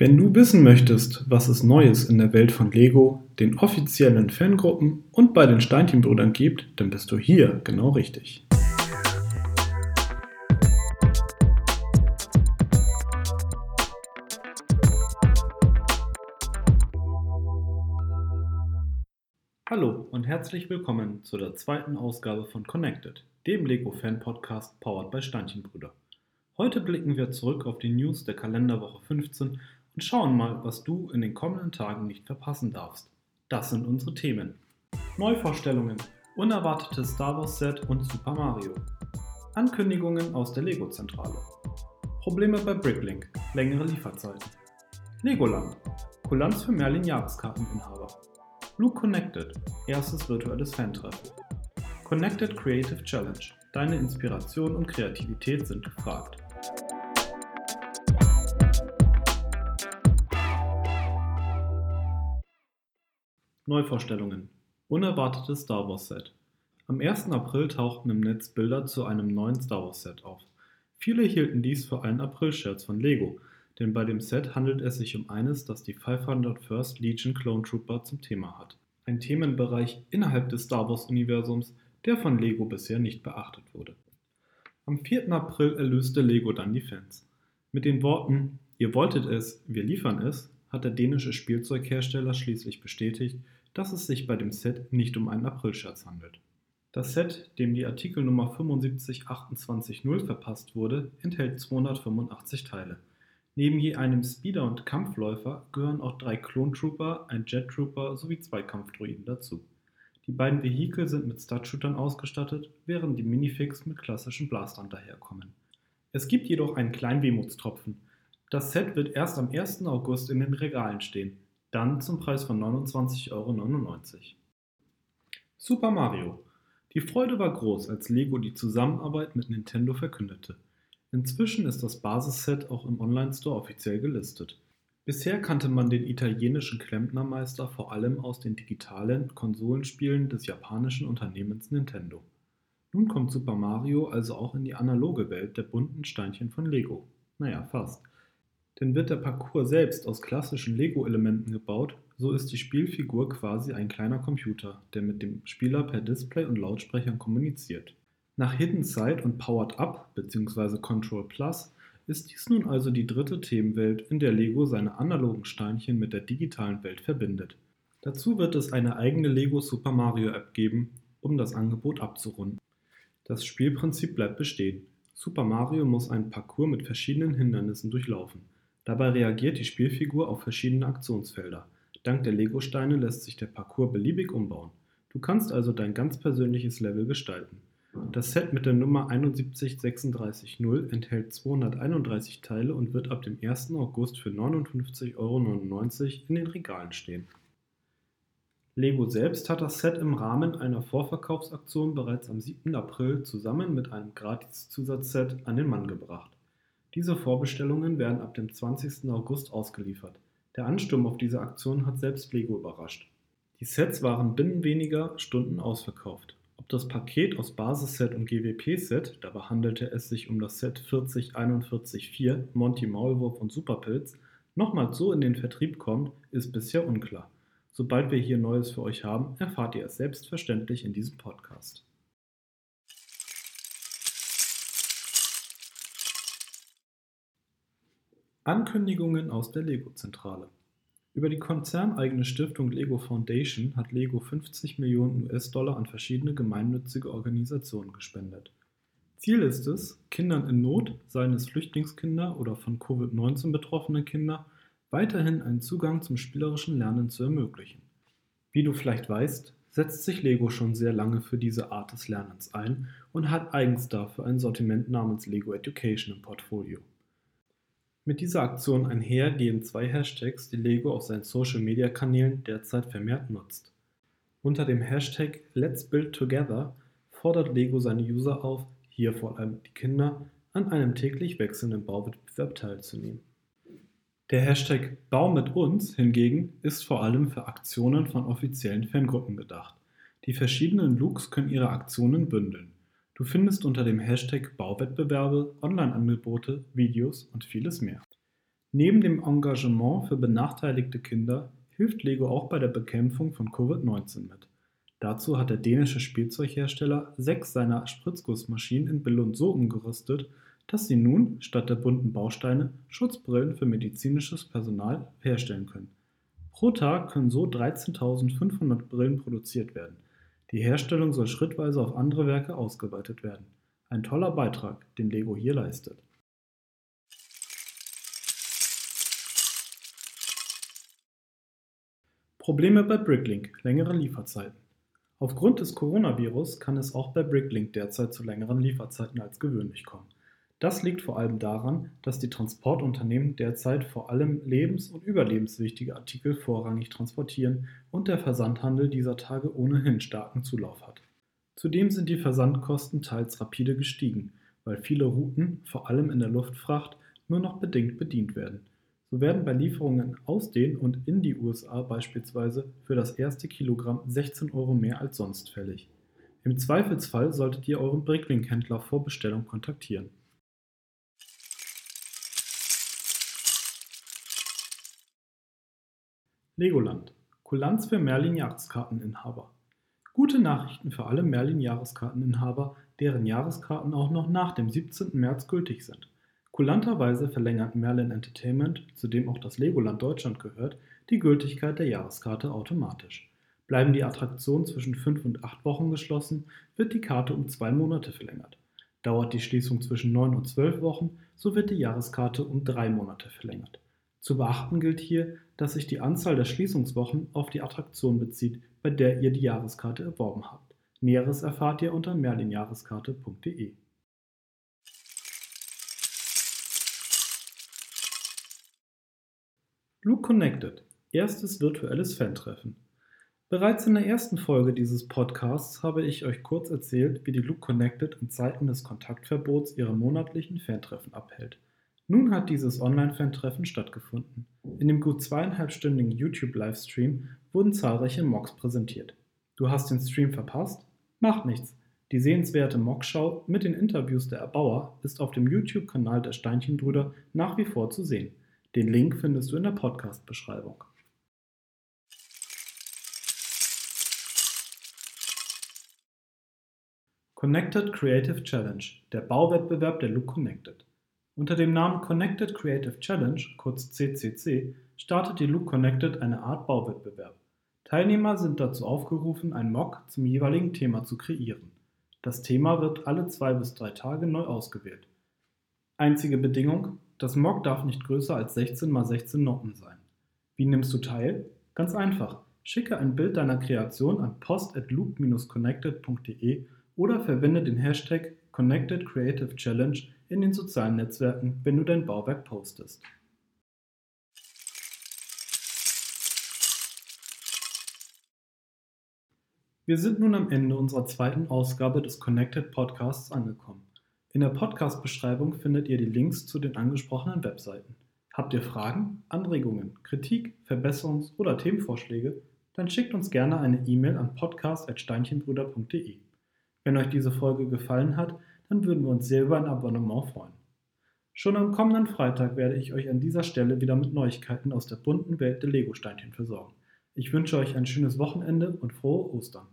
Wenn du wissen möchtest, was es Neues in der Welt von Lego, den offiziellen Fangruppen und bei den Steinchenbrüdern gibt, dann bist du hier genau richtig. Hallo und herzlich willkommen zu der zweiten Ausgabe von Connected, dem Lego-Fan-Podcast powered by Steinchenbrüder. Heute blicken wir zurück auf die News der Kalenderwoche 15 und schauen mal, was du in den kommenden Tagen nicht verpassen darfst. Das sind unsere Themen. Neuvorstellungen, unerwartetes Star Wars Set und Super Mario. Ankündigungen aus der Lego-Zentrale. Probleme bei Bricklink, längere Lieferzeiten. Legoland, Kulanz für Merlin-Jahreskarteninhaber. Luke Connected, erstes virtuelles Fantreffen. Connected Creative Challenge, deine Inspiration und Kreativität sind gefragt. Neuvorstellungen. Unerwartetes Star Wars Set. Am 1. April tauchten im Netz Bilder zu einem neuen Star Wars Set auf. Viele hielten dies für einen April-Scherz von Lego, denn bei dem Set handelt es sich um eines, das die 501st Legion Clone Trooper zum Thema hat. Ein Themenbereich innerhalb des Star Wars-Universums, der von Lego bisher nicht beachtet wurde. Am 4. April erlöste Lego dann die Fans. Mit den Worten Ihr wolltet es, wir liefern es, hat der dänische Spielzeughersteller schließlich bestätigt, dass es sich bei dem Set nicht um einen Aprilscherz handelt. Das Set, dem die Artikelnummer 75280 verpasst wurde, enthält 285 Teile. Neben je einem Speeder und Kampfläufer gehören auch drei Clone Trooper, ein Jet Trooper sowie zwei Kampfdroiden dazu. Die beiden Vehikel sind mit Stud-Shootern ausgestattet, während die Minifix mit klassischen Blastern daherkommen. Es gibt jedoch einen kleinen Wehmutstropfen. Das Set wird erst am 1. August in den Regalen stehen. Dann zum Preis von 29,99 Euro. Super Mario. Die Freude war groß, als Lego die Zusammenarbeit mit Nintendo verkündete. Inzwischen ist das Basisset auch im Online-Store offiziell gelistet. Bisher kannte man den italienischen Klempnermeister vor allem aus den digitalen Konsolenspielen des japanischen Unternehmens Nintendo. Nun kommt Super Mario also auch in die analoge Welt der bunten Steinchen von Lego. Naja, fast. Denn wird der Parcours selbst aus klassischen Lego-Elementen gebaut, so ist die Spielfigur quasi ein kleiner Computer, der mit dem Spieler per Display und Lautsprechern kommuniziert. Nach Hidden Side und Powered Up bzw. Control Plus ist dies nun also die dritte Themenwelt, in der Lego seine analogen Steinchen mit der digitalen Welt verbindet. Dazu wird es eine eigene Lego Super Mario App geben, um das Angebot abzurunden. Das Spielprinzip bleibt bestehen. Super Mario muss einen Parcours mit verschiedenen Hindernissen durchlaufen. Dabei reagiert die Spielfigur auf verschiedene Aktionsfelder. Dank der Lego-Steine lässt sich der Parcours beliebig umbauen. Du kannst also dein ganz persönliches Level gestalten. Das Set mit der Nummer 71330 enthält 231 Teile und wird ab dem 1. August für 59,99 Euro in den Regalen stehen. Lego selbst hat das Set im Rahmen einer Vorverkaufsaktion bereits am 7. April zusammen mit einem Gratis-Zusatzset an den Mann gebracht. Diese Vorbestellungen werden ab dem 20. August ausgeliefert. Der Ansturm auf diese Aktion hat selbst Lego überrascht. Die Sets waren binnen weniger Stunden ausverkauft. Ob das Paket aus Basisset und GWP-Set, dabei handelte es sich um das Set 40414 Monty Maulwurf und Superpilz, nochmals so in den Vertrieb kommt, ist bisher unklar. Sobald wir hier Neues für euch haben, erfahrt ihr es selbstverständlich in diesem Podcast. Ankündigungen aus der Lego-Zentrale. Über die konzerneigene Stiftung Lego Foundation hat Lego 50 Millionen US-Dollar an verschiedene gemeinnützige Organisationen gespendet. Ziel ist es, Kindern in Not, seien es Flüchtlingskinder oder von Covid-19 betroffene Kinder, weiterhin einen Zugang zum spielerischen Lernen zu ermöglichen. Wie du vielleicht weißt, setzt sich Lego schon sehr lange für diese Art des Lernens ein und hat eigens dafür ein Sortiment namens Lego Education im Portfolio. Mit dieser Aktion einher gehen zwei Hashtags, die Lego auf seinen Social-Media-Kanälen derzeit vermehrt nutzt. Unter dem Hashtag Let's Build Together fordert Lego seine User auf, hier vor allem die Kinder, an einem täglich wechselnden Bauwettbewerb teilzunehmen. Der Hashtag Bau mit uns hingegen ist vor allem für Aktionen von offiziellen Fangruppen gedacht. Die verschiedenen Looks können ihre Aktionen bündeln. Du findest unter dem Hashtag Bauwettbewerbe Online-Angebote, Videos und vieles mehr. Neben dem Engagement für benachteiligte Kinder hilft Lego auch bei der Bekämpfung von Covid-19 mit. Dazu hat der dänische Spielzeughersteller sechs seiner Spritzgussmaschinen in Billund so umgerüstet, dass sie nun statt der bunten Bausteine Schutzbrillen für medizinisches Personal herstellen können. Pro Tag können so 13.500 Brillen produziert werden. Die Herstellung soll schrittweise auf andere Werke ausgeweitet werden. Ein toller Beitrag, den Lego hier leistet. Probleme bei Bricklink, längere Lieferzeiten. Aufgrund des Coronavirus kann es auch bei Bricklink derzeit zu längeren Lieferzeiten als gewöhnlich kommen. Das liegt vor allem daran, dass die Transportunternehmen derzeit vor allem lebens- und überlebenswichtige Artikel vorrangig transportieren und der Versandhandel dieser Tage ohnehin starken Zulauf hat. Zudem sind die Versandkosten teils rapide gestiegen, weil viele Routen, vor allem in der Luftfracht, nur noch bedingt bedient werden. So werden bei Lieferungen aus den und in die USA beispielsweise für das erste Kilogramm 16 Euro mehr als sonst fällig. Im Zweifelsfall solltet ihr euren Bricklink-Händler vor Bestellung kontaktieren. Legoland. Kulanz für Merlin-Jahreskarteninhaber. Gute Nachrichten für alle Merlin-Jahreskarteninhaber, deren Jahreskarten auch noch nach dem 17. März gültig sind. Kulanterweise verlängert Merlin Entertainment, zu dem auch das Legoland Deutschland gehört, die Gültigkeit der Jahreskarte automatisch. Bleiben die Attraktionen zwischen 5 und 8 Wochen geschlossen, wird die Karte um zwei Monate verlängert. Dauert die Schließung zwischen 9 und 12 Wochen, so wird die Jahreskarte um drei Monate verlängert. Zu beachten gilt hier, dass sich die Anzahl der Schließungswochen auf die Attraktion bezieht, bei der ihr die Jahreskarte erworben habt. Näheres erfahrt ihr unter merlinjahreskarte.de. Luke Connected, erstes virtuelles Fan-Treffen. Bereits in der ersten Folge dieses Podcasts habe ich euch kurz erzählt, wie die Luke Connected in Zeiten des Kontaktverbots ihre monatlichen Fantreffen abhält. Nun hat dieses Online-Fan-Treffen stattgefunden. In dem gut zweieinhalbstündigen YouTube-Livestream wurden zahlreiche Mocks präsentiert. Du hast den Stream verpasst? Macht nichts. Die sehenswerte Mockschau mit den Interviews der Erbauer ist auf dem YouTube-Kanal der Steinchenbrüder nach wie vor zu sehen. Den Link findest du in der Podcast-Beschreibung. Connected Creative Challenge, der Bauwettbewerb der Look Connected. Unter dem Namen Connected Creative Challenge, kurz CCC, startet die Look Connected eine Art Bauwettbewerb. Teilnehmer sind dazu aufgerufen, ein Mock zum jeweiligen Thema zu kreieren. Das Thema wird alle zwei bis drei Tage neu ausgewählt. Einzige Bedingung, das Mock darf nicht größer als 16 x 16 Noppen sein. Wie nimmst du teil? Ganz einfach. Schicke ein Bild deiner Kreation an post@loop-connected.de oder verwende den Hashtag Connected Creative Challenge in den sozialen Netzwerken, wenn du dein Bauwerk postest. Wir sind nun am Ende unserer zweiten Ausgabe des Connected Podcasts angekommen. In der Podcast-Beschreibung findet ihr die Links zu den angesprochenen Webseiten. Habt ihr Fragen, Anregungen, Kritik, Verbesserungs- oder Themenvorschläge? Dann schickt uns gerne eine E-Mail an podcast.steinchenbrüder.de. Wenn euch diese Folge gefallen hat, dann würden wir uns sehr über ein Abonnement freuen. Schon am kommenden Freitag werde ich euch an dieser Stelle wieder mit Neuigkeiten aus der bunten Welt der Lego-Steinchen versorgen. Ich wünsche euch ein schönes Wochenende und frohe Ostern.